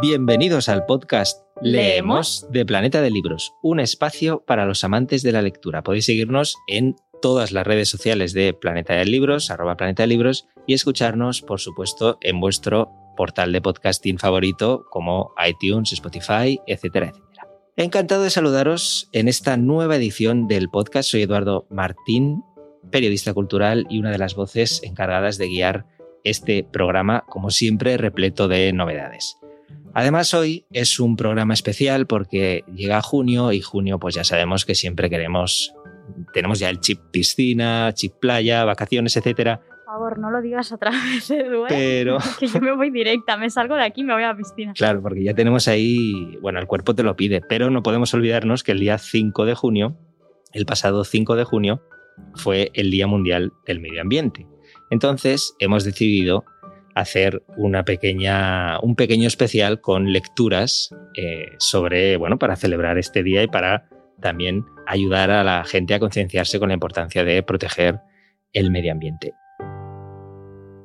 Bienvenidos al podcast Leemos de Planeta de Libros, un espacio para los amantes de la lectura. Podéis seguirnos en todas las redes sociales de Planeta de Libros, arroba Planeta de Libros, y escucharnos, por supuesto, en vuestro portal de podcasting favorito como iTunes, Spotify, etcétera, etcétera. Encantado de saludaros en esta nueva edición del podcast. Soy Eduardo Martín, periodista cultural y una de las voces encargadas de guiar este programa, como siempre, repleto de novedades. Además, hoy es un programa especial porque llega junio y junio, pues ya sabemos que siempre queremos, tenemos ya el chip piscina, chip playa, vacaciones, etcétera. Por favor, no lo digas otra vez, Edu. ¿eh? Pero. que yo me voy directa, me salgo de aquí y me voy a la piscina. Claro, porque ya tenemos ahí, bueno, el cuerpo te lo pide, pero no podemos olvidarnos que el día 5 de junio, el pasado 5 de junio, fue el Día Mundial del Medio Ambiente. Entonces, hemos decidido hacer una pequeña, un pequeño especial con lecturas eh, sobre, bueno, para celebrar este día y para también ayudar a la gente a concienciarse con la importancia de proteger el medio ambiente.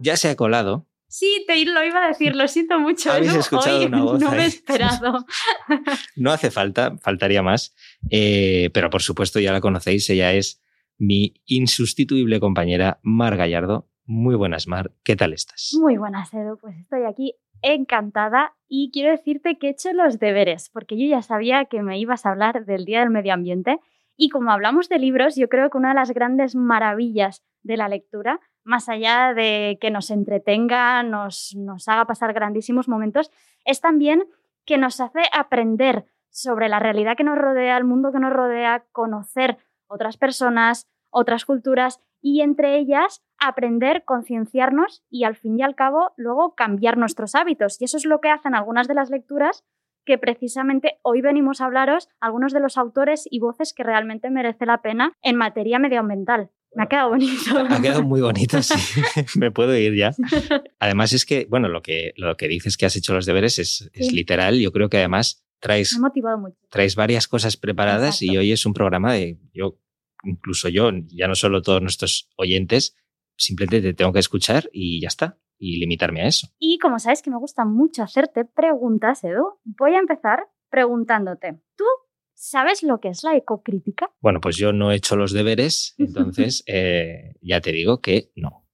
Ya se ha colado. Sí, te lo iba a decir, lo siento mucho. ¿Habéis Edu, escuchado hoy una voz No me he esperado. No hace falta, faltaría más, eh, pero por supuesto ya la conocéis, ella es mi insustituible compañera Mar Gallardo. Muy buenas, Mar, ¿qué tal estás? Muy buenas, Edu. Pues estoy aquí encantada y quiero decirte que he hecho los deberes, porque yo ya sabía que me ibas a hablar del Día del Medio Ambiente. Y como hablamos de libros, yo creo que una de las grandes maravillas de la lectura, más allá de que nos entretenga, nos, nos haga pasar grandísimos momentos, es también que nos hace aprender sobre la realidad que nos rodea, el mundo que nos rodea, conocer otras personas, otras culturas y entre ellas aprender, concienciarnos y al fin y al cabo luego cambiar nuestros hábitos. Y eso es lo que hacen algunas de las lecturas que precisamente hoy venimos a hablaros, algunos de los autores y voces que realmente merece la pena en materia medioambiental. Me ha quedado bonito. Ha quedado muy bonito, sí. Me puedo ir ya. Además es que, bueno, lo que, lo que dices que has hecho los deberes es, es literal. Yo creo que además traes ha motivado mucho. traes varias cosas preparadas y hoy es un programa de yo, incluso yo, ya no solo todos nuestros oyentes, simplemente te tengo que escuchar y ya está, y limitarme a eso. Y como sabes que me gusta mucho hacerte preguntas, Edu, voy a empezar preguntándote, ¿tú sabes lo que es la ecocrítica? Bueno, pues yo no he hecho los deberes, entonces eh, ya te digo que no.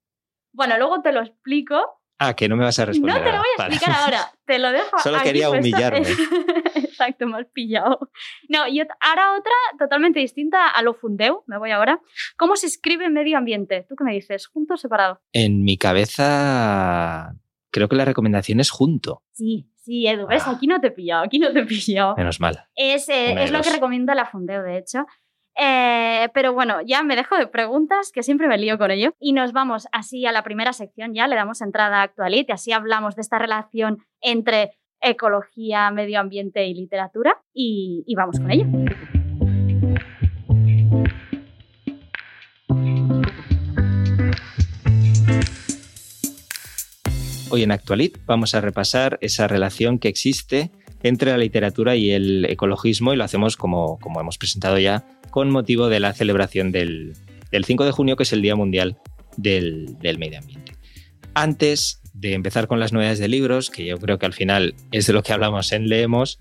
Bueno, luego te lo explico. Ah, que no me vas a responder. No te lo voy a explicar ahora, te lo dejo. Solo aquí quería humillarme. Exacto, has pillado. No, y ahora otra totalmente distinta a lo fundeu, me voy ahora. ¿Cómo se escribe medio ambiente? ¿Tú qué me dices? ¿Junto o separado? En mi cabeza creo que la recomendación es junto, Sí, sí, Edu, ¿ves? Ah. Aquí no te he pillado, aquí no te he pillado. menos mal. Es, eh, es lo que recomienda la Fundeo, de hecho. Eh, pero bueno, ya me dejo de preguntas, que siempre me lío con ello. Y nos vamos así a la primera sección, ya le damos entrada a Actualit y así hablamos de esta relación entre ecología, medio ambiente y literatura. Y, vamos con ello. Hoy en Actualit vamos a repasar esa relación que existe entre la literatura y el ecologismo y lo hacemos como, como hemos presentado ya con motivo de la celebración del, del 5 de junio, que es el Día Mundial del, del Medio Ambiente. Antes de empezar con las novedades de libros, que yo creo que al final es de lo que hablamos en Leemos,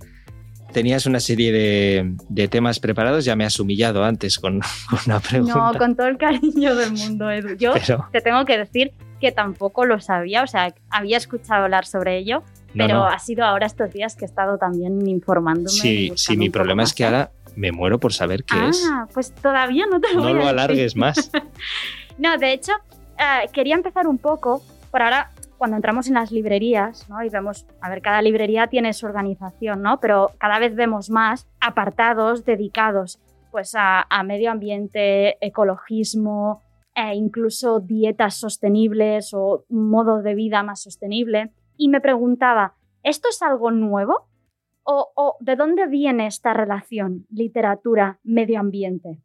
tenías una serie de, de temas preparados, ya me has humillado antes con, con una pregunta. No, con todo el cariño del mundo, Edu. Yo pero, te tengo que decir que tampoco lo sabía, o sea, había escuchado hablar sobre ello, no, pero no. ha sido ahora estos días que he estado también informándome. Sí, sí, mi problema más, es que ahora me muero por saber qué es. Ah, pues todavía no te lo No voy a lo decir. alargues más. No, de hecho, eh, quería empezar un poco por ahora. Cuando entramos en las librerías, ¿no? Y vemos, a ver, cada librería tiene su organización, ¿no? Pero cada vez vemos más apartados dedicados, pues, a, medio ambiente, ecologismo, e incluso dietas sostenibles o un modo de vida más sostenible. Y me preguntaba, ¿esto es algo nuevo? ¿O, o de dónde viene esta relación literatura-medio ambiente?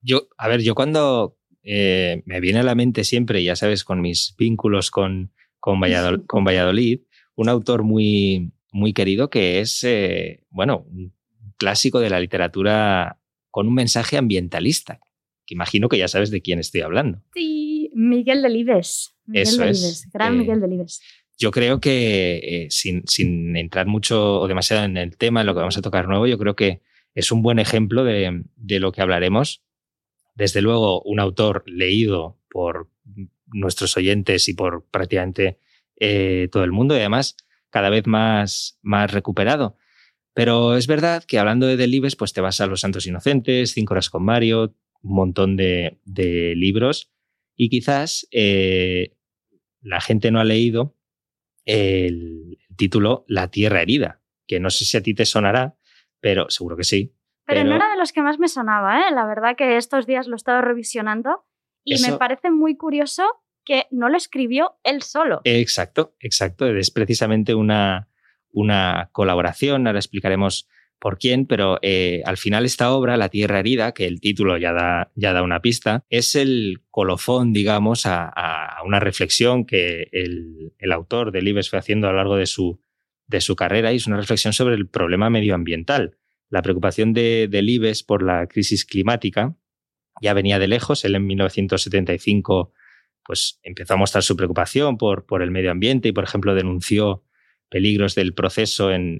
Yo, a ver, yo cuando eh, me viene a la mente siempre, ya sabes, con mis vínculos con, con, Valladol- con Valladolid, un autor muy, muy querido que es, eh, bueno, un clásico de la literatura con un mensaje ambientalista, que imagino que ya sabes de quién estoy hablando. Sí, Miguel Delibes. Miguel Eso es, Delibes, gran eh, Miguel Delibes. yo creo que eh, sin, sin, entrar mucho o demasiado en el tema, en lo que vamos a tocar nuevo, yo creo que es un buen ejemplo de, de lo que hablaremos. Desde luego, un autor leído por nuestros oyentes y por prácticamente eh, todo el mundo y además cada vez más, más recuperado. Pero es verdad que hablando de Delibes, pues te vas a Los Santos Inocentes, Cinco Horas con Mario, un montón de, de libros y quizás eh, la gente no ha leído el, título La Tierra Herida, que no sé si a ti te sonará, pero seguro que sí. Pero, no era de los que más me sonaba, ¿eh? La verdad que estos días lo he estado revisionando y me parece muy curioso que no lo escribió él solo. Exacto, exacto. Es precisamente una, una colaboración. Ahora explicaremos por quién, pero eh, al final esta obra, La Tierra Herida, que el título ya da, ya da una pista, es el colofón, digamos, a, una reflexión que el, autor de Libes fue haciendo a lo largo de su, de su carrera y es una reflexión sobre el problema medioambiental. La preocupación de, de Libes por la crisis climática ya venía de lejos. Él en 1975 pues, empezó a mostrar su preocupación por, por el medio ambiente y, por ejemplo, denunció peligros del proceso en,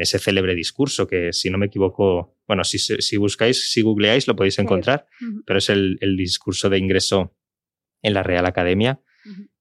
ese célebre discurso que, si no me equivoco, bueno, si, si buscáis, si googleáis, lo podéis encontrar, pero es el, discurso de ingreso en la Real Academia.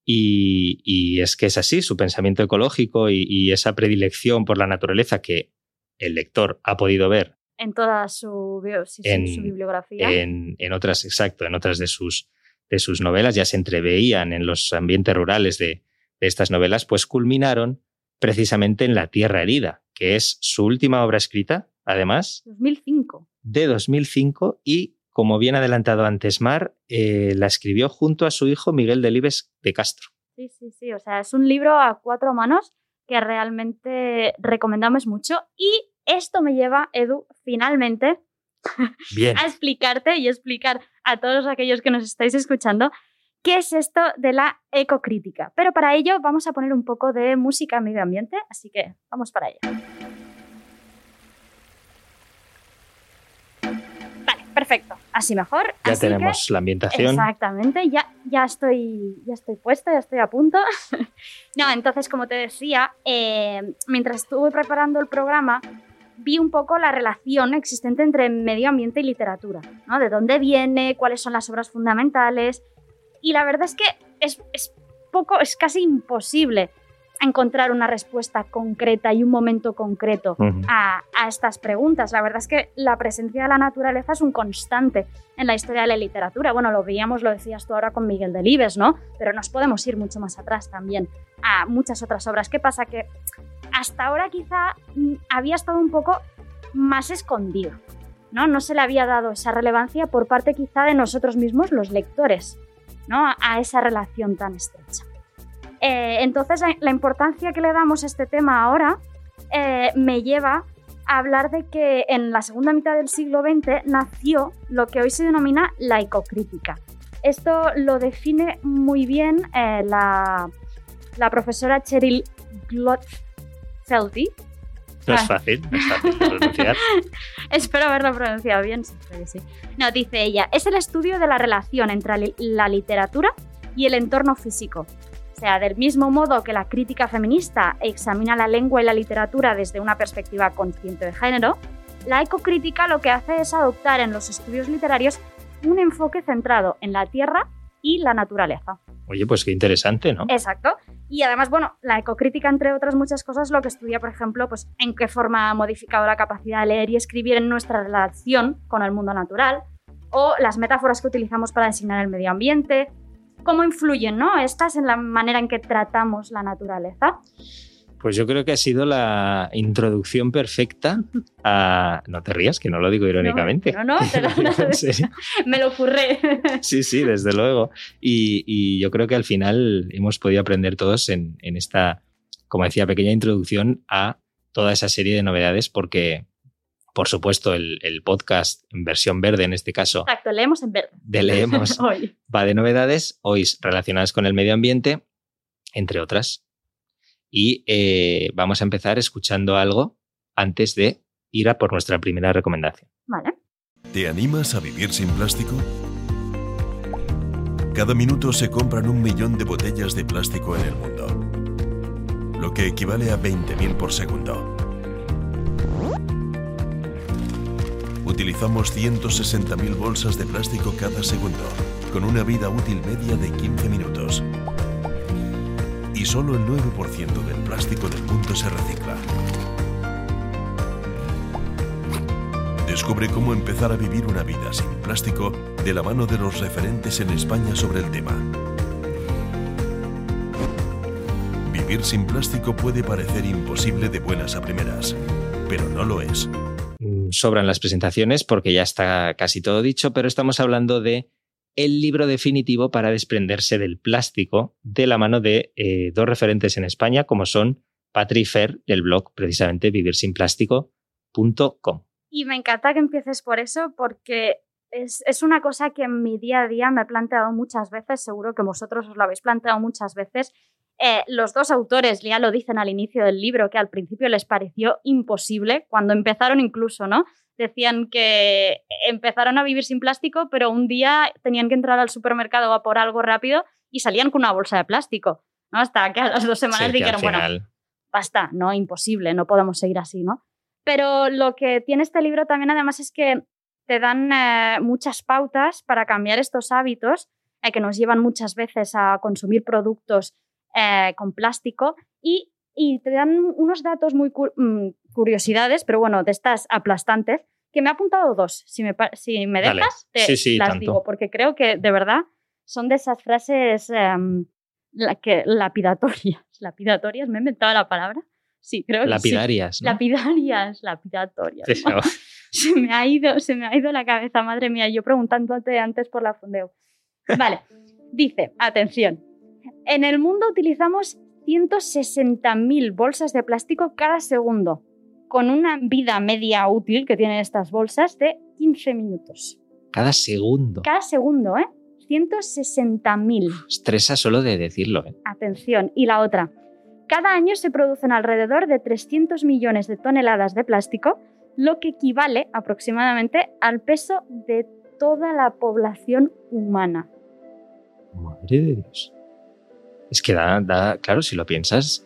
y, es que es así, su pensamiento ecológico y, esa predilección por la naturaleza que el lector ha podido ver. En toda su, bibliografía. En, otras, exacto, en otras de sus, de sus novelas ya se entreveían en los ambientes rurales de, de estas novelas, pues culminaron precisamente en La Tierra Herida, que es su última obra escrita, además. 2005. De 2005 y, como bien adelantado antes Mar, eh, la escribió junto a su hijo Miguel Delibes de Castro. Sí, sí, sí. O sea, es un libro a cuatro manos que realmente recomendamos mucho. Y esto me lleva, Edu, finalmente a explicarte y explicar a todos aquellos que nos estáis escuchando qué es esto de la ecocrítica. Pero para ello vamos a poner un poco de música medio ambiente, así que vamos para allá. Vale, perfecto. Así mejor. Ya tenemos la ambientación. Exactamente, ya, ya, estoy, ya estoy puesta, ya estoy a punto. no, entonces, como te decía, eh, mientras estuve preparando el programa, vi un poco la relación existente entre medio ambiente y literatura, ¿no? De dónde viene, cuáles son las obras fundamentales, y la verdad es que es, poco, es casi imposible encontrar una respuesta concreta y un momento concreto a, estas preguntas. La verdad es que la presencia de la naturaleza es un constante en la historia de la literatura. Bueno, lo veíamos, lo decías tú ahora con Miguel Delibes, ¿no? Pero nos podemos ir mucho más atrás también a muchas otras obras. ¿Qué pasa? Que hasta ahora quizá mm, había estado un poco más escondido, ¿no? No se le había dado esa relevancia por parte quizá de nosotros mismos, los lectores a esa relación tan estrecha. Eh, entonces, la, importancia que le damos a este tema ahora eh, me lleva a hablar de que en la segunda mitad del siglo XX nació lo que hoy se denomina la ecocrítica. Esto lo define muy bien eh, la, la, profesora Cheryl No es ah. fácil, no es fácil pronunciar. Espero haberlo pronunciado bien, sí. No, dice ella, es el estudio de la relación entre la literatura y el entorno físico. O sea, del mismo modo que la crítica feminista examina la lengua y la literatura desde una perspectiva consciente de género, la ecocrítica lo que hace es adoptar en los estudios literarios un enfoque centrado en la tierra y la naturaleza. Oye, pues qué interesante, ¿no? Exacto. Y además, bueno, la ecocrítica, entre otras muchas cosas, lo que estudia, por ejemplo, pues en qué forma ha modificado la capacidad de leer y escribir en nuestra relación con el mundo natural, o las metáforas que utilizamos para designar el medio ambiente, cómo influyen, ¿no? Estas en la manera en que tratamos la naturaleza. Pues yo creo que ha sido la introducción perfecta a... No te rías, que no lo digo irónicamente. No, no, te lo, me lo ocurre. Sí, sí, desde luego. Y, yo creo que al final hemos podido aprender todos en, esta, como decía, pequeña introducción a toda esa serie de novedades porque, por supuesto, el, podcast en versión verde en este caso. Exacto, leemos en verde. De leemos. hoy. Va de novedades, hoy relacionadas con el medio ambiente, entre otras y eh, vamos a empezar escuchando algo antes de ir a por nuestra primera recomendación. Vale. ¿Te animas a vivir sin plástico? Cada minuto se compran un millón de botellas de plástico en el mundo. lo que equivale a 20.000 por segundo. Utilizamos 160.000 bolsas de plástico cada segundo, con una vida útil media de 15 minutos. Y solo el 9% del plástico del mundo se recicla. Descubre cómo empezar a vivir una vida sin plástico de la mano de los referentes en España sobre el tema. Vivir sin plástico puede parecer imposible de buenas a primeras, pero no lo es sobran las presentaciones porque ya está casi todo dicho, pero estamos hablando de el libro definitivo para desprenderse del plástico de la mano de eh, dos referentes en España, como son Patri Fer, del blog precisamente vivirsinplástico.com. Y me encanta que empieces por eso, porque es, una cosa que en mi día a día me he planteado muchas veces, seguro que vosotros os lo habéis planteado muchas veces, eh, los dos autores ya lo dicen al inicio del libro, que al principio les pareció imposible, cuando empezaron incluso, ¿no? Decían que empezaron a vivir sin plástico, pero un día tenían que entrar al supermercado a por algo rápido y salían con una bolsa de plástico, ¿no? Hasta que a las dos semanas dijeron, bueno, basta, no, imposible, no podemos seguir así, ¿no? Pero lo que tiene este libro también además es que te dan eh, muchas pautas para cambiar estos hábitos eh, que nos llevan muchas veces a consumir productos eh, con plástico y, te dan unos datos muy mm, curiosidades, pero bueno, de estas aplastantes, que me ha apuntado dos. Si me, si me dejas, te las digo, porque creo que de verdad son de esas frases em, la, que, lapidatorias. Lapidatorias, me he inventado la palabra. Sí, creo que Lapidarias. Sí. Lapidarias, lapidatorias. se, me ha ido, se me ha ido la cabeza, madre mía, yo preguntándote antes por la fundeo. Vale, dice, atención, en el mundo utilizamos 160.000 bolsas de plástico cada segundo, con una vida media útil que tienen estas bolsas de 15 minutos. Cada segundo. Cada segundo, ¿eh? 160.000. Estresa solo de decirlo, ¿eh? Atención. Y la otra. Cada año se producen alrededor de 300 millones de toneladas de plástico, lo que equivale aproximadamente al peso de toda la población humana. Madre de Dios. Es que da, claro, si lo piensas,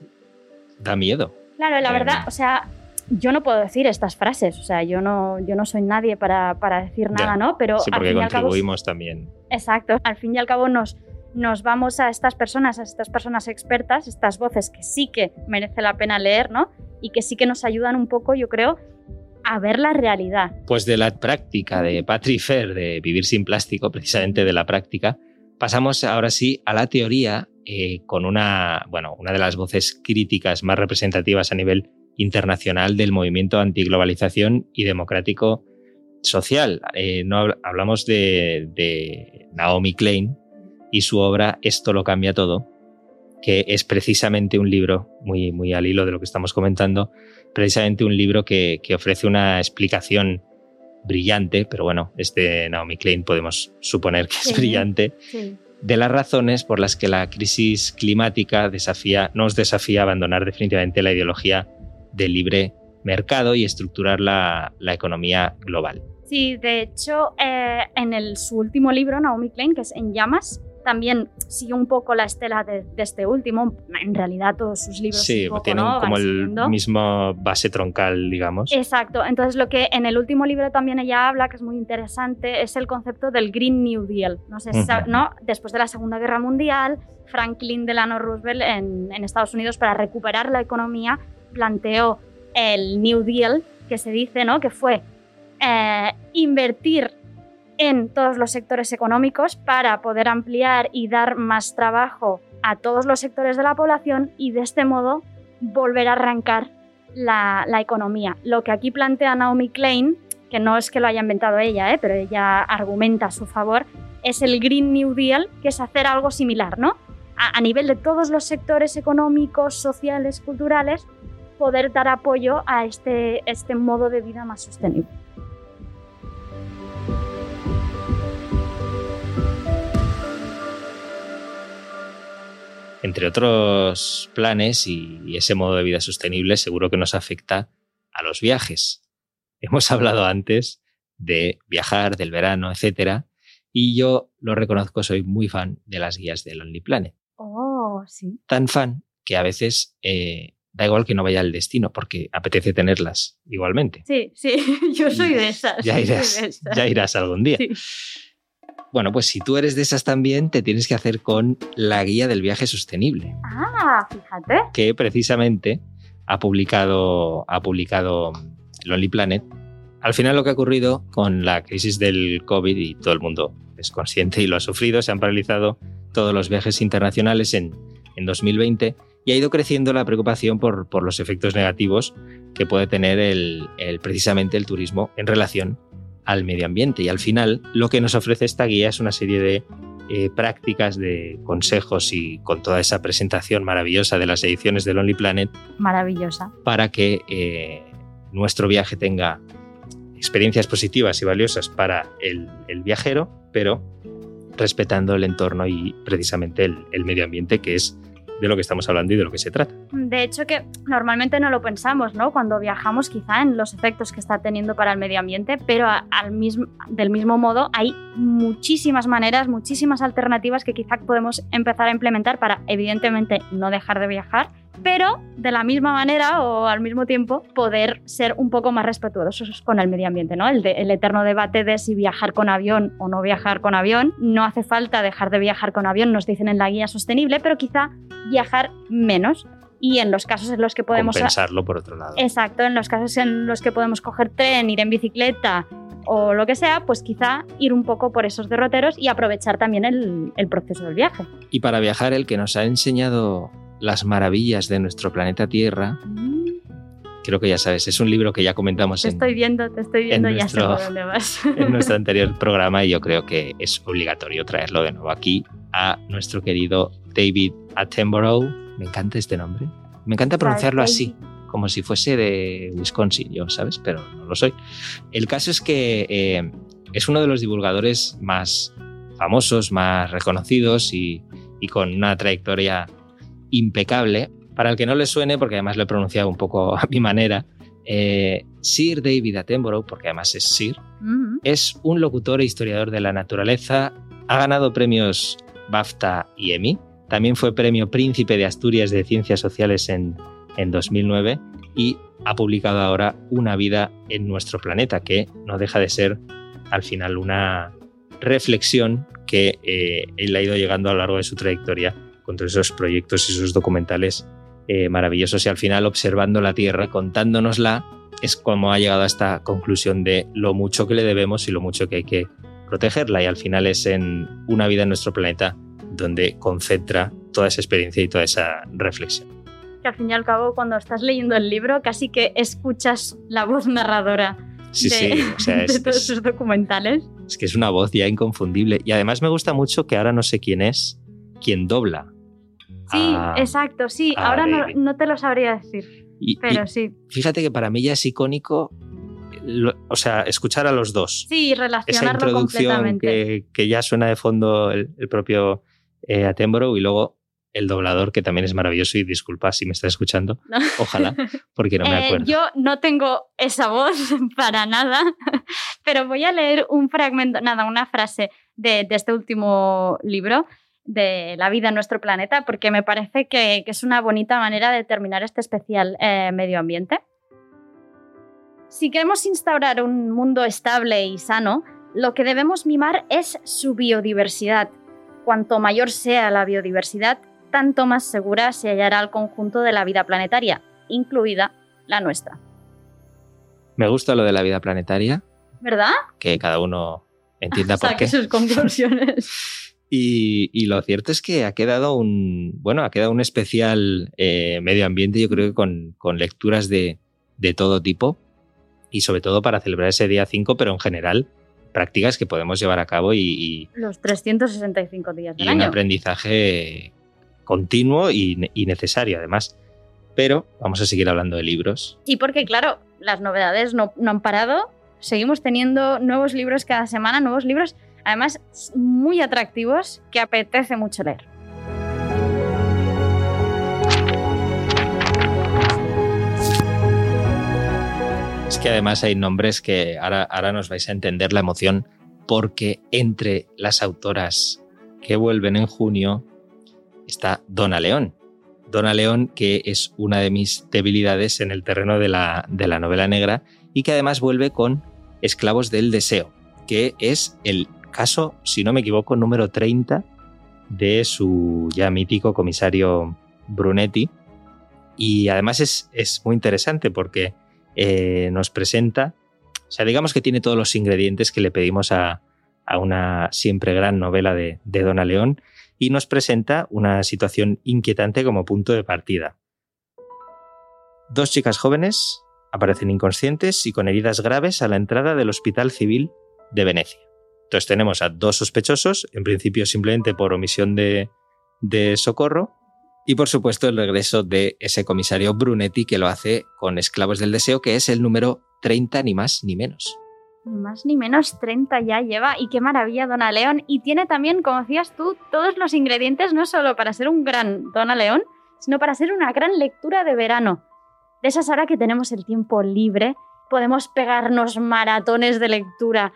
da miedo. Claro, la verdad, o sea, yo no puedo decir estas frases, o sea, yo no, yo no soy nadie para, decir nada, ¿no? Pero sí, porque contribuimos también. Exacto, al fin y al cabo nos, nos vamos a estas personas, a estas personas expertas, estas voces que sí que merece la pena leer, ¿no? Y que sí que nos ayudan un poco, yo creo, a ver la realidad. Pues de la práctica de Patrick Fer, de vivir sin plástico, precisamente de la práctica, pasamos ahora sí a la teoría eh, con una, bueno, una de las voces críticas más representativas a nivel internacional del movimiento antiglobalización y democrático social. Eh, no hablamos de, Naomi Klein y su obra Esto lo cambia todo, que es precisamente un libro, muy, muy al hilo de lo que estamos comentando, precisamente un libro que, ofrece una explicación brillante, pero bueno, este Naomi Klein podemos suponer que es brillante, sí de las razones por las que la crisis climática desafía, nos desafía a abandonar definitivamente la ideología del libre mercado y estructurar la, economía global. Sí, de hecho, eh, en el, su último libro, Naomi Klein, que es En llamas, también sigue un poco la estela de, este último. En realidad todos sus libros sí, tienen como el mismo base troncal, digamos. Exacto. Entonces lo que en el último libro también ella habla, que es muy interesante, es el concepto del Green New Deal. No sé ¿no? Después de la Segunda Guerra Mundial, Franklin Delano Roosevelt en, en Estados Unidos para recuperar la economía planteó el New Deal, que se dice, ¿no? Que fue eh, invertir en todos los sectores económicos para poder ampliar y dar más trabajo a todos los sectores de la población y de este modo volver a arrancar la, economía. Lo que aquí plantea Naomi Klein, que no es que lo haya inventado ella, ¿eh? pero ella argumenta a su favor, es el Green New Deal, que es hacer algo similar, ¿no? A nivel de todos los sectores económicos, sociales, culturales, poder dar apoyo a este, este modo de vida más sostenible. entre otros planes y, ese modo de vida sostenible, seguro que nos afecta a los viajes. Hemos hablado antes de viajar, del verano, etcétera, y yo lo reconozco, soy muy fan de las guías de Lonely Planet. Oh, sí. Tan fan que a veces eh, da igual que no vaya al destino, porque apetece tenerlas igualmente. Sí, sí, yo soy de esas. Ya irás, ya irás algún día. Sí. Bueno, pues si tú eres de esas también, te tienes que hacer con la guía del viaje sostenible. Ah, fíjate. Que precisamente ha publicado, ha publicado Lonely Planet. Al final lo que ha ocurrido con la crisis del COVID y todo el mundo es consciente y lo ha sufrido, se han paralizado todos los viajes internacionales en, en 2020 y ha ido creciendo la preocupación por, por los efectos negativos que puede tener el, el, precisamente el turismo en relación al medio ambiente. Y al final lo que nos ofrece esta guía es una serie de eh, prácticas, de consejos y con toda esa presentación maravillosa de las ediciones de Lonely Planet. Maravillosa. Para que eh, nuestro viaje tenga experiencias positivas y valiosas para el, el viajero, pero respetando el entorno y precisamente el, el medio ambiente, que es de lo que estamos hablando y de lo que se trata. De hecho, que normalmente no lo pensamos, ¿no? Cuando viajamos, quizá en los efectos que está teniendo para el medio ambiente, pero al mismo, del mismo modo hay muchísimas maneras, muchísimas alternativas que quizá podemos empezar a implementar para, evidentemente, no dejar de viajar, pero de la misma manera o al mismo tiempo poder ser un poco más respetuosos con el medio ambiente, ¿no? El, de, el, eterno debate de si viajar con avión o no viajar con avión. No hace falta dejar de viajar con avión, nos dicen en la guía sostenible, pero quizá viajar menos. Y en los casos en los que podemos... Compensarlo por otro lado. Exacto, en los casos en los que podemos coger tren, ir en bicicleta o lo que sea, pues quizá ir un poco por esos derroteros y aprovechar también el, el proceso del viaje. Y para viajar, el que nos ha enseñado las maravillas de nuestro planeta Tierra. Mm. Creo que ya sabes, es un libro que ya comentamos te en, estoy viendo, te estoy viendo, ya nuestro, sé por dónde vas. en nuestro anterior programa y yo creo que es obligatorio traerlo de nuevo aquí a nuestro querido David Attenborough. Me encanta este nombre. Me encanta pronunciarlo así, como si fuese de Wisconsin, yo, ¿sabes? Pero no lo soy. El caso es que eh, es uno de los divulgadores más famosos, más reconocidos y, y con una trayectoria impecable. Para el que no le suene, porque además lo he pronunciado un poco a mi manera, eh, Sir David Attenborough, porque además es Sir, es un locutor e historiador de la naturaleza. Ha ganado premios BAFTA y Emmy. También fue premio Príncipe de Asturias de Ciencias Sociales en, en 2009 y ha publicado ahora Una vida en nuestro planeta, que no deja de ser al final una reflexión que eh, él ha ido llegando a lo largo de su trayectoria con todos esos proyectos y esos documentales eh, maravillosos y al final observando la Tierra, contándonosla, es como ha llegado a esta conclusión de lo mucho que le debemos y lo mucho que hay que protegerla y al final es en una vida en nuestro planeta donde concentra toda esa experiencia y toda esa reflexión. Que al fin y al cabo cuando estás leyendo el libro casi que escuchas la voz narradora Sí, de, sí, o sea, es, de todos sus documentales. es que es una voz ya inconfundible y además me gusta mucho que ahora no sé quién es quien dobla. Sí, a- exacto, sí. ah, Ahora no, te lo sabría decir, y- pero y sí. fíjate que para mí ya es icónico, lo- o sea, escuchar a los dos. Sí, esa relacionarlo introducción completamente. que, que ya suena de fondo el, el propio eh, Attenborough y luego el doblador que también es maravilloso y disculpa si me estás escuchando, No. ojalá, porque no me Eh, acuerdo. yo no tengo esa voz para nada, pero voy a leer un fragmento, nada, una frase de, de este último libro de La vida en nuestro planeta, porque me parece que, que es una bonita manera de terminar este especial eh, medio ambiente. Si queremos instaurar un mundo estable y sano, lo que debemos mimar es su biodiversidad. Cuanto mayor sea la biodiversidad, tanto más segura se hallará el conjunto de la vida planetaria, incluida la nuestra. Me gusta lo de la vida planetaria, ¿Verdad? que cada uno entienda por Saque qué. sus conclusiones. Y, y lo cierto es que ha quedado un, bueno, ha quedado un especial eh, medio ambiente, yo creo que con, con lecturas de, de todo tipo y sobre todo para celebrar ese día 5, pero en general prácticas que podemos llevar a cabo y, y- Los 365 días y del un año. aprendizaje continuo y, y necesario además. Pero vamos a seguir hablando de libros. Y porque, claro, las novedades no, no han parado. Seguimos teniendo nuevos libros cada semana, nuevos libros, además muy atractivos, que apetece mucho leer. Es que además hay nombres que ahora, ahora nos vais a entender la emoción porque entre las autoras que vuelven en junio está Donna León. Dona León, que es una de mis debilidades en el terreno de la, de la novela negra y que además vuelve con Esclavos del Deseo, que es el caso, si no me equivoco, número 30 de su ya mítico comisario Brunetti. Y además es, es muy interesante porque eh, nos presenta, o sea, digamos que tiene todos los ingredientes que le pedimos a, a una siempre gran novela de, de Dona León y nos presenta una situación inquietante como punto de partida. Dos chicas jóvenes aparecen inconscientes y con heridas graves a la entrada del Hospital Civil de Venecia. Entonces tenemos a dos sospechosos, en principio simplemente por omisión de, socorro, y por supuesto el regreso de ese comisario Brunetti que lo hace con Esclavos del Deseo, que es el número 30 ni más ni menos. Ni más ni menos 30 ya lleva y qué maravilla Dona León. Y tiene también, como decías tú, todos los ingredientes no solo para ser un gran Dona León, sino para ser una gran lectura de verano. De esas horas que tenemos el tiempo libre, podemos pegarnos maratones de lectura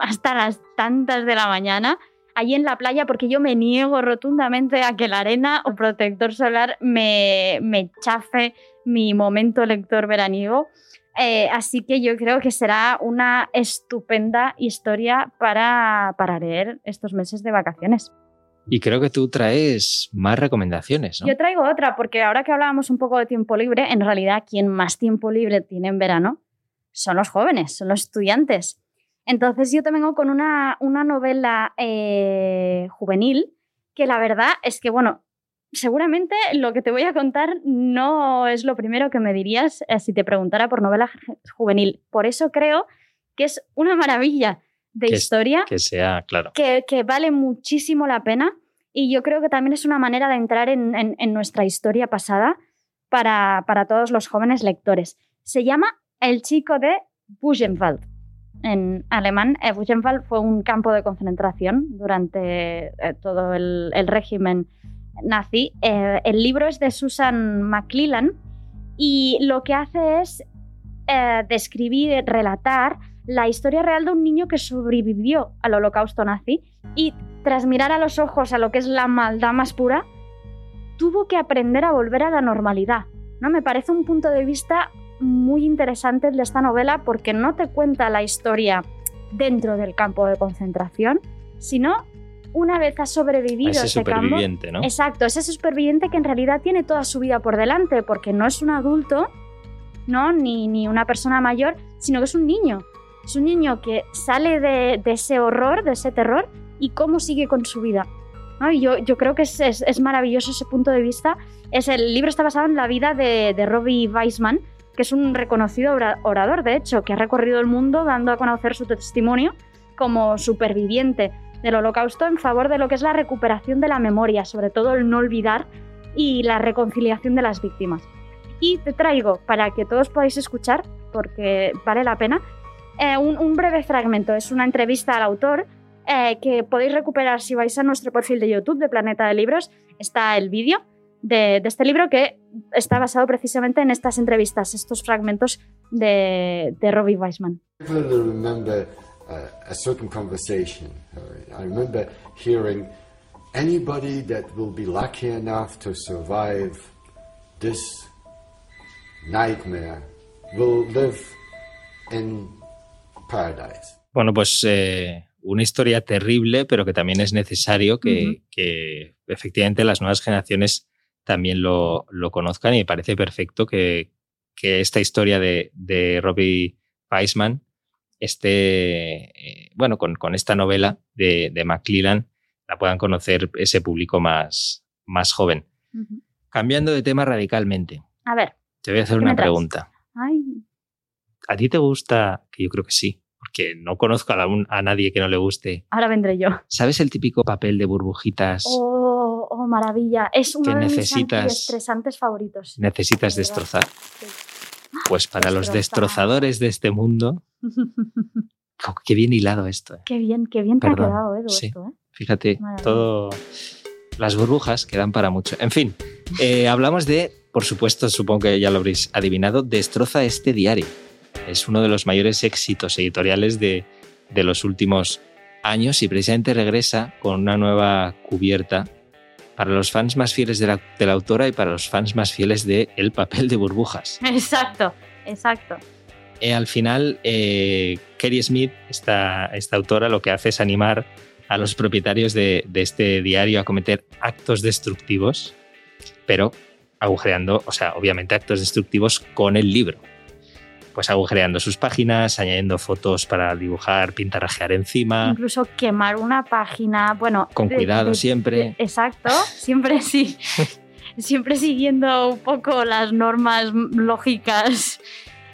hasta las tantas de la mañana allí en la playa porque yo me niego rotundamente a que la arena o protector solar me, me chafe mi momento lector veraniego. Eh, así que yo creo que será una estupenda historia para, para leer estos meses de vacaciones. Y creo que tú traes más recomendaciones, ¿no? Yo traigo otra, porque ahora que hablábamos un poco de tiempo libre, en realidad quien más tiempo libre tiene en verano son los jóvenes, son los estudiantes. Entonces yo te vengo con una, una novela eh, juvenil que la verdad es que, bueno, seguramente lo que te voy a contar no es lo primero que me dirías eh, si te preguntara por novela juvenil. Por eso creo que es una maravilla de Que- historia Que sea, claro. que, que vale muchísimo la pena y yo creo que también es una manera de entrar en, en- en nuestra historia pasada para, para todos los jóvenes lectores. Se llama El chico de Buchenwald. En alemán, eh, Buchenwald fue un campo de concentración durante eh, todo el, régimen nazi. Eh, el libro es de Susan McClellan y lo que hace es describir, relatar la historia real de un niño que sobrevivió al holocausto nazi y tras mirar a los ojos a lo que es la maldad más pura, tuvo que aprender a volver a la normalidad. ¿no? Me parece un punto de vista muy interesante de esta novela porque no te cuenta la historia dentro del campo de concentración, sino una vez has sobrevivido A ese ese campo, superviviente, ¿no? Exacto, es ese superviviente que en realidad tiene toda su vida por delante, porque no es un adulto, ¿no? Ni, ni una persona mayor, sino que es un niño. Es un niño que sale de, de ese horror, de ese terror, y cómo sigue con su vida. ¿no? Y yo, yo creo que es, es- es maravilloso ese punto de vista. Es, el libro está basado en la vida de, de Robbie Weissman, que es un reconocido ora- orador, de hecho, que ha recorrido el mundo dando a conocer su testimonio como superviviente del holocausto en favor de lo que es la recuperación de la memoria, sobre todo el no olvidar y la reconciliación de las víctimas. Y te traigo, para que todos podáis escuchar, porque vale la pena, eh, un, un breve fragmento. Es una entrevista al autor eh, que podéis recuperar si vais a nuestro perfil de YouTube de Planeta de Libros. Está el vídeo de, de este libro que está basado precisamente en estas entrevistas, estos fragmentos de, de Robbie vividly remember uh, a certain conversation. Uh, I remember hearing anybody that will be lucky enough to survive this nightmare will live in paradise. Bueno, pues eh, una historia terrible, pero que también es necesario que, Ujú. que efectivamente las nuevas generaciones también lo, lo conozcan y me parece perfecto que, que esta historia de, de Robbie Weissman esté, eh, bueno, con, con esta novela de, de Maclellan la puedan conocer ese público más, más joven. Cambiando de tema radicalmente, A ver, te voy a hacer ¿Qué una pregunta. ay, ¿A ti te gusta? Que yo creo que sí, porque no conozco a, la- a nadie que no le guste ahora vendré yo. ¿Sabes el típico papel de burbujitas? Oh, oh, maravilla. Es uno que de mis necesitas- antiestresantes favoritos. Necesitas destrozar. Sí. Pues para los Destrozar. destrozadores de este mundo, qué bien hilado esto. eh. qué bien, qué bien te ha quedado, Edu, sí. esto, ¿eh? Fíjate, Maravilla. todo. Las burbujas quedan para mucho. En fin, eh, hablamos de, por supuesto, supongo que ya lo habréis adivinado, Destroza este diario. Es uno de los mayores éxitos editoriales de, de los últimos años y precisamente regresa con una nueva cubierta para los fans más fieles de la, de la autora y para los fans más fieles de El papel de burbujas. Exacto, exacto. Eh, al final, eh, Kerry Smith, esta, esta autora, lo que hace es animar a los propietarios de, de este diario a cometer actos destructivos, pero agujereando, o sea, obviamente actos destructivos con el libro. Pues agujereando sus páginas, añadiendo fotos para dibujar, pintarrajear encima. Incluso quemar una página, bueno... Con de- cuidado de- siempre. de- exacto, siempre sí. siempre siguiendo un poco las normas lógicas.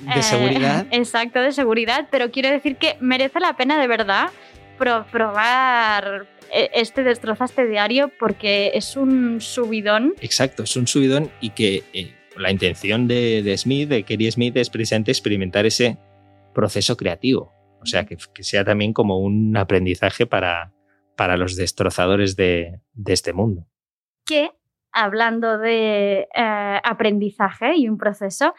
De eh, seguridad. Exacto, de seguridad, pero quiero decir que merece la pena de verdad pro- probar eh, este destroza este diario porque es un subidón. Exacto, es un subidón y que eh, la intención de, de Smith, de Kerry Smith, es precisamente experimentar ese proceso creativo. O sea, que, que sea también como un aprendizaje para, para los destrozadores de, de este mundo. que, hablando de eh, aprendizaje y un proceso,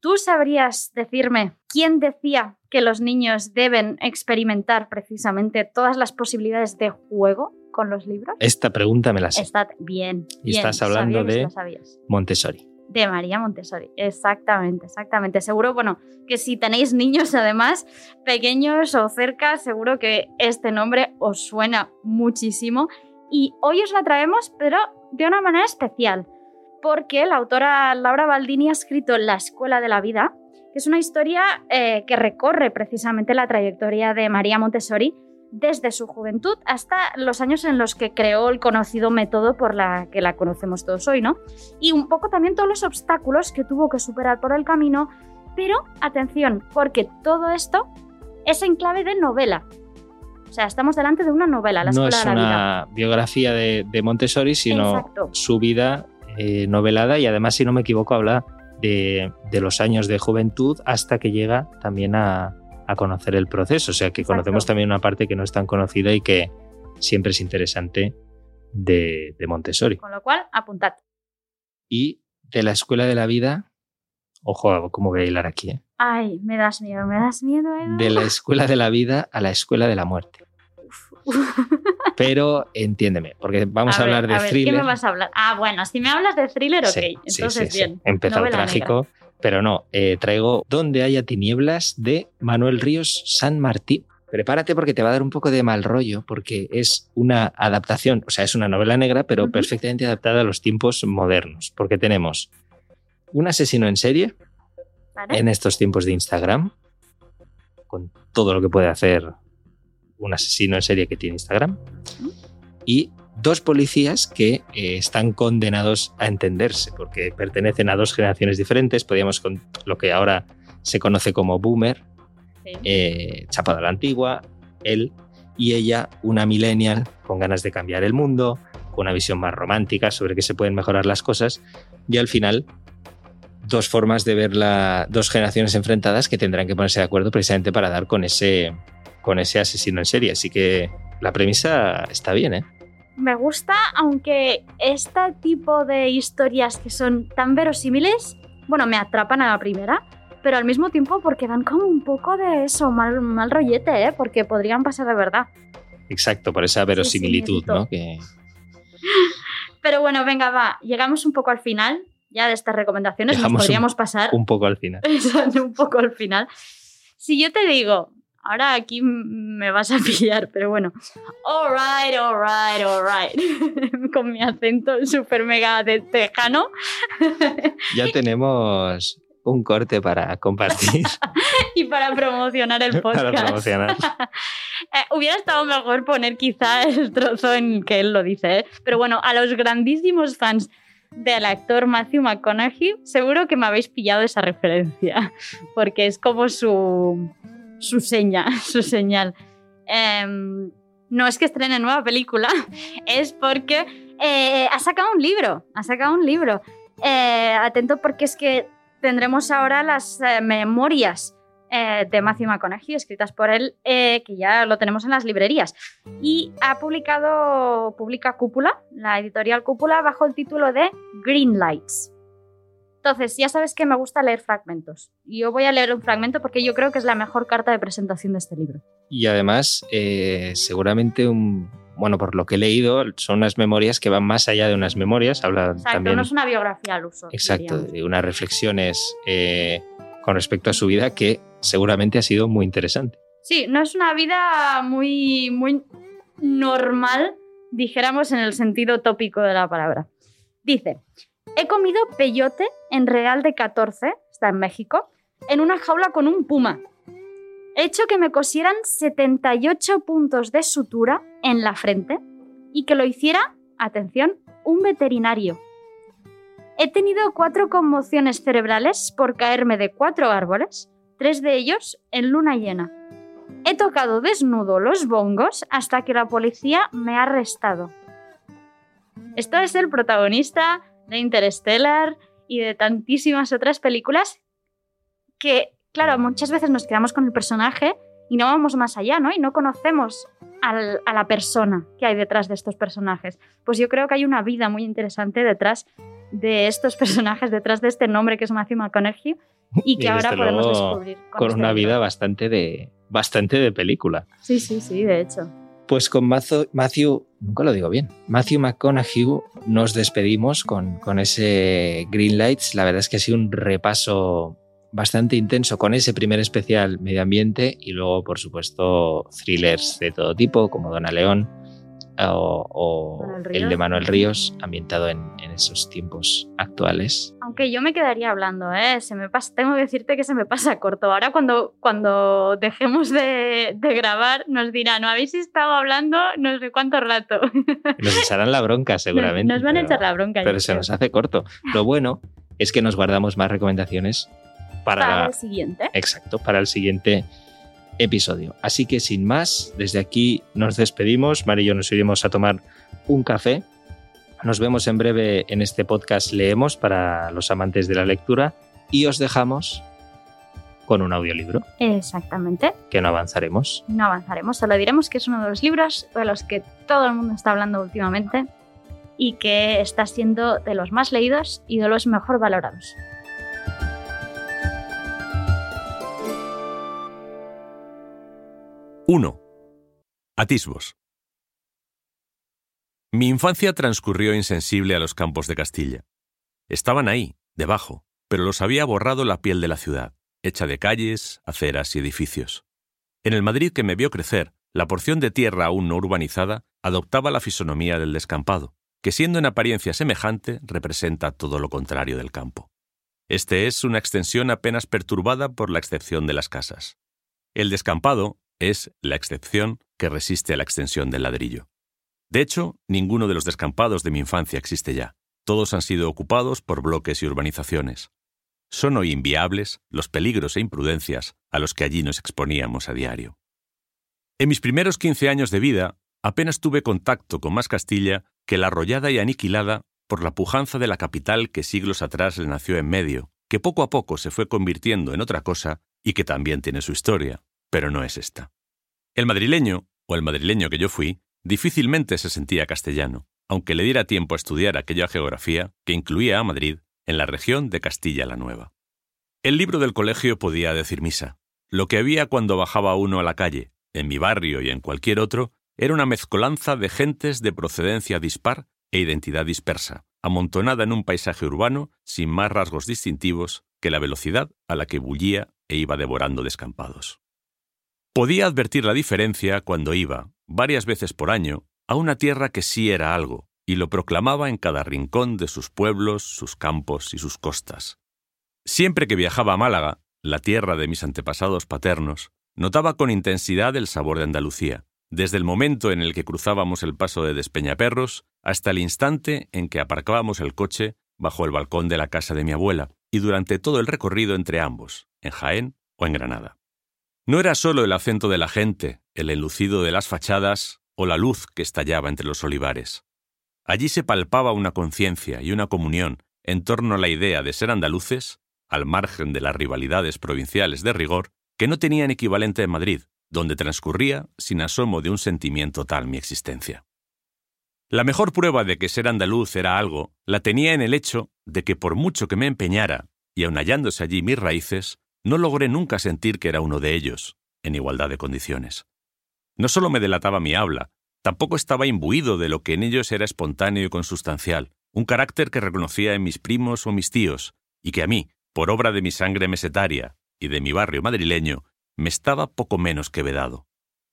¿tú sabrías decirme quién decía que los niños deben experimentar precisamente todas las posibilidades de juego con los libros? Esta pregunta me la sé. Está bien. Y bien, estás hablando de-. Montessori. De María Montessori, exactamente, exactamente. Seguro, bueno, que si tenéis niños además pequeños o cerca, seguro que este nombre os suena muchísimo. Y hoy os la traemos, pero de una manera especial, porque la autora Laura Baldini ha escrito La Escuela de la Vida, que es una historia eh, que recorre precisamente la trayectoria de María Montessori desde su juventud hasta los años en los que creó el conocido método por la que la conocemos todos hoy, ¿no? y un poco también todos los obstáculos que tuvo que superar por el camino. Pero atención, porque todo esto es en clave de novela. O sea, estamos delante de una novela, La no es de la Vida. una biografía de, de Montessori, sino Exacto. su vida eh, novelada y además, si no me equivoco, habla de, de los años de juventud hasta que llega también a, a conocer el proceso. O sea, que Exacto. conocemos también una parte que no es tan conocida y que siempre es interesante de, de Montessori. Con lo cual, apuntad. Y de la escuela de la vida, ojo, cómo voy a hilar aquí, ¿eh? Ay, me das miedo, me das miedo, Edu. de la escuela de la vida a la escuela de la muerte. Pero entiéndeme, porque vamos a, ver, hablar de a ver, thriller. ¿Qué me vas a hablar? Ah, bueno, si me hablas de thriller, ok. Sí, Entonces, sí, sí. bien. Empezó Novela trágico, pero no. eh, traigo Donde haya tinieblas de Manuel Ríos San Martín. Prepárate porque te va a dar un poco de mal rollo, porque es una adaptación, o sea, es una novela negra, pero perfectamente adaptada a los tiempos modernos, porque tenemos un asesino en serie ¿Vale? en estos tiempos de Instagram, con todo lo que puede hacer un asesino en serie que tiene Instagram, y dos policías que eh, están condenados a entenderse, porque pertenecen a dos generaciones diferentes, podríamos con lo que ahora se conoce como boomer, Sí. eh, chapado a la antigua, él y ella, una millennial con ganas de cambiar el mundo, con una visión más romántica sobre que se pueden mejorar las cosas, y al final dos formas de ver la, dos generaciones enfrentadas que tendrán que ponerse de acuerdo precisamente para dar con ese, con ese asesino en serie. Así que la premisa está bien, ¿eh? Me gusta, aunque este tipo de historias que son tan verosímiles, bueno, me atrapan a la primera, pero al mismo tiempo porque dan como un poco de eso, mal, mal rollete, ¿eh? Porque podrían pasar de verdad. Exacto, por esa verosimilitud. ¿no? Que, Pero bueno, venga, va, llegamos un poco al final ya de estas recomendaciones, Llegamos nos un- podríamos pasar un poco al final. Un poco al final. Si yo te digo, ahora aquí me vas a pillar, pero bueno. Alright, alright, alright. Con mi acento súper mega de tejano. Ya tenemos un corte para compartir, y para promocionar el podcast. para promocionar. Eh, hubiera estado mejor poner quizá el trozo en que él lo dice, ¿eh? pero bueno, a los grandísimos fans del actor Matthew McConaughey, seguro que me habéis pillado esa referencia, porque es como su, su seña, su señal. Em, no es que estrene nueva película, es porque eh, ha sacado un libro, ha sacado un libro. Eh, atento porque es que tendremos ahora las eh, memorias de Matthew McConaughey, escritas por él, que ya lo tenemos en las librerías. Y ha publicado, publica Cúpula, la editorial Cúpula, bajo el título de Green Lights. Entonces, ya sabes que me gusta leer fragmentos. Y yo voy a leer un fragmento porque yo creo que es la mejor carta de presentación de este libro. Y además, eh, seguramente un, bueno, por lo que he leído, son unas memorias que van más allá de unas memorias. Habla Exacto, también. no es una biografía al uso. Exacto, de unas reflexiones eh, con respecto a su vida que seguramente ha sido muy interesante. Sí, no es una vida muy, muy normal, dijéramos en el sentido tópico de la palabra. Dice, he comido peyote en Real de 14, está en México, en una jaula con un puma. He hecho que me cosieran 78 puntos de sutura en la frente y que lo hiciera, atención, un veterinario. He tenido cuatro conmociones cerebrales por caerme de cuatro árboles, tres de ellos en luna llena. He tocado desnudo los bongos hasta que la policía me ha arrestado. Esto es el protagonista de Interstellar y de tantísimas otras películas que, claro, muchas veces nos quedamos con el personaje y no vamos más allá, ¿no? Y no conocemos al- a la persona que hay detrás de estos personajes. Pues yo creo que hay una vida muy interesante detrás de estos personajes, detrás de este nombre que es Matthew McConaughey y que Y ahora podemos descubrir. Con este una libro. vida bastante de, bastante de película. Sí, sí, sí, de hecho. Pues con Matthew, nunca lo digo bien, Matthew McConaughey nos despedimos con, con ese Green Lights. La verdad es que ha sido un repaso bastante intenso con ese primer especial medio ambiente y luego, por supuesto, thrillers de todo tipo, como Dona León o, el de Manuel Ríos, ambientado en, en esos tiempos actuales. Aunque yo me quedaría hablando, ¿eh? Se me pasa, tengo que decirte que se me pasa corto. Ahora cuando, cuando dejemos de, de grabar nos dirán, no habéis estado hablando no sé cuánto rato. Nos echarán la bronca seguramente. Nos van a echar la bronca. pero se creo. nos hace corto. Lo bueno es que nos guardamos más recomendaciones para, Para el siguiente. exacto, para el siguiente episodio. Así que sin más, desde aquí nos despedimos. Mari y yo nos iremos a tomar un café. Nos vemos en breve en este podcast Leemos para los amantes de la lectura y os dejamos con un audiolibro Exactamente. que no avanzaremos. No avanzaremos, solo diremos que es uno de los libros de los que todo el mundo está hablando últimamente y que está siendo de los más leídos y de los mejor valorados. Uno. Atisbos. Mi infancia transcurrió insensible a los campos de Castilla. Estaban ahí, debajo, pero los había borrado la piel de la ciudad, hecha de calles, aceras y edificios. En el Madrid que me vio crecer, la porción de tierra aún no urbanizada adoptaba la fisonomía del descampado, que siendo en apariencia semejante representa todo lo contrario del campo. Este es una extensión apenas perturbada por la excepción de las casas. El descampado es la excepción que resiste a la extensión del ladrillo. De hecho, ninguno de los descampados de mi infancia existe ya. Todos han sido ocupados por bloques y urbanizaciones. Son hoy inviables los peligros e imprudencias a los que allí nos exponíamos a diario. En mis primeros 15 años de vida, apenas tuve contacto con más Castilla que la arrollada y aniquilada por la pujanza de la capital que siglos atrás le nació en medio, que poco a poco se fue convirtiendo en otra cosa y que también tiene su historia, pero no es esta. El madrileño, o el madrileño que yo fui, difícilmente se sentía castellano, aunque le diera tiempo a estudiar aquella geografía que incluía a Madrid en la región de Castilla la Nueva. El libro del colegio podía decir misa. Lo que había cuando bajaba uno a la calle, en mi barrio y en cualquier otro, era una mezcolanza de gentes de procedencia dispar e identidad dispersa, amontonada en un paisaje urbano sin más rasgos distintivos que la velocidad a la que bullía e iba devorando descampados. Podía advertir la diferencia cuando iba, varias veces por año, a una tierra que sí era algo, y lo proclamaba en cada rincón de sus pueblos, sus campos y sus costas. Siempre que viajaba a Málaga, la tierra de mis antepasados paternos, notaba con intensidad el sabor de Andalucía, desde el momento en el que cruzábamos el paso de Despeñaperros hasta el instante en que aparcábamos el coche bajo el balcón de la casa de mi abuela y durante todo el recorrido entre ambos, en Jaén o en Granada. No era solo el acento de la gente, el enlucido de las fachadas o la luz que estallaba entre los olivares. Allí se palpaba una conciencia y una comunión en torno a la idea de ser andaluces, al margen de las rivalidades provinciales de rigor, que no tenían equivalente en Madrid, donde transcurría sin asomo de un sentimiento tal mi existencia. La mejor prueba de que ser andaluz era algo la tenía en el hecho de que por mucho que me empeñara, y aun hallándose allí mis raíces, no logré nunca sentir que era uno de ellos, en igualdad de condiciones. No solo me delataba mi habla, Tampoco estaba imbuido de lo que en ellos era espontáneo y consustancial, un carácter que reconocía en mis primos o mis tíos, y que a mí, por obra de mi sangre mesetaria y de mi barrio madrileño, me estaba poco menos que vedado.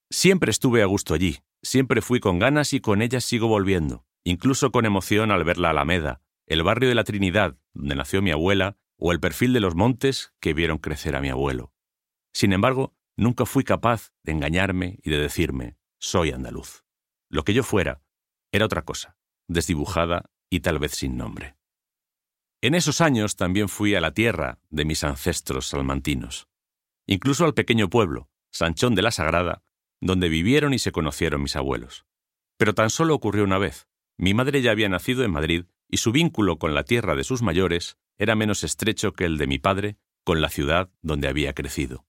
Siempre estuve a gusto allí, siempre fui con ganas y con ellas sigo volviendo, incluso con emoción al ver la Alameda, el barrio de la Trinidad, donde nació mi abuela, o el perfil de los montes que vieron crecer a mi abuelo. Sin embargo, nunca fui capaz de engañarme y de decirme, soy andaluz. Lo que yo fuera era otra cosa, desdibujada y tal vez sin nombre. En esos años también fui a la tierra de mis ancestros salmantinos, incluso al pequeño pueblo, Sanchón de la Sagrada, donde vivieron y se conocieron mis abuelos. Pero tan solo ocurrió una vez. Mi madre ya había nacido en Madrid y su vínculo con la tierra de sus mayores era menos estrecho que el de mi padre con la ciudad donde había crecido.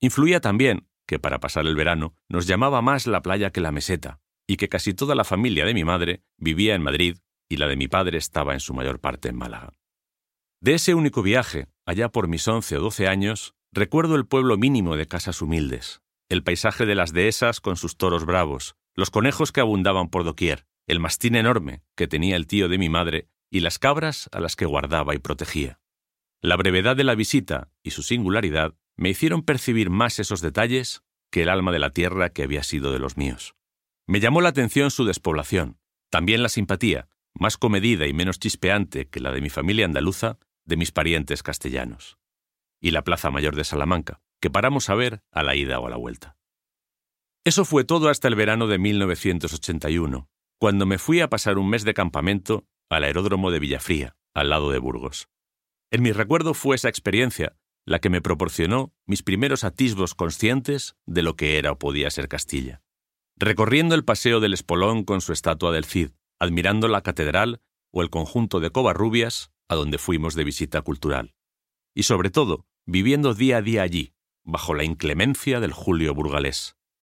Influía también que para pasar el verano nos llamaba más la playa que la meseta, y que casi toda la familia de mi madre vivía en Madrid y la de mi padre estaba en su mayor parte en Málaga. De ese único viaje, allá por mis once o doce años, recuerdo el pueblo mínimo de casas humildes, el paisaje de las dehesas con sus toros bravos, los conejos que abundaban por doquier, el mastín enorme que tenía el tío de mi madre y las cabras a las que guardaba y protegía. La brevedad de la visita y su singularidad me hicieron percibir más esos detalles que el alma de la tierra que había sido de los míos. Me llamó la atención su despoblación, también la simpatía, más comedida y menos chispeante que la de mi familia andaluza, de mis parientes castellanos. Y la Plaza Mayor de Salamanca, que paramos a ver a la ida o a la vuelta. Eso fue todo hasta el verano de 1981, cuando me fui a pasar un mes de campamento al aeródromo de Villafría, al lado de Burgos. En mi recuerdo fue esa experiencia la que me proporcionó mis primeros atisbos conscientes de lo que era o podía ser Castilla. Recorriendo el paseo del Espolón con su estatua del Cid, admirando la catedral o el conjunto de Covarrubias, a donde fuimos de visita cultural. Y sobre todo, viviendo día a día allí, bajo la inclemencia del julio burgalés.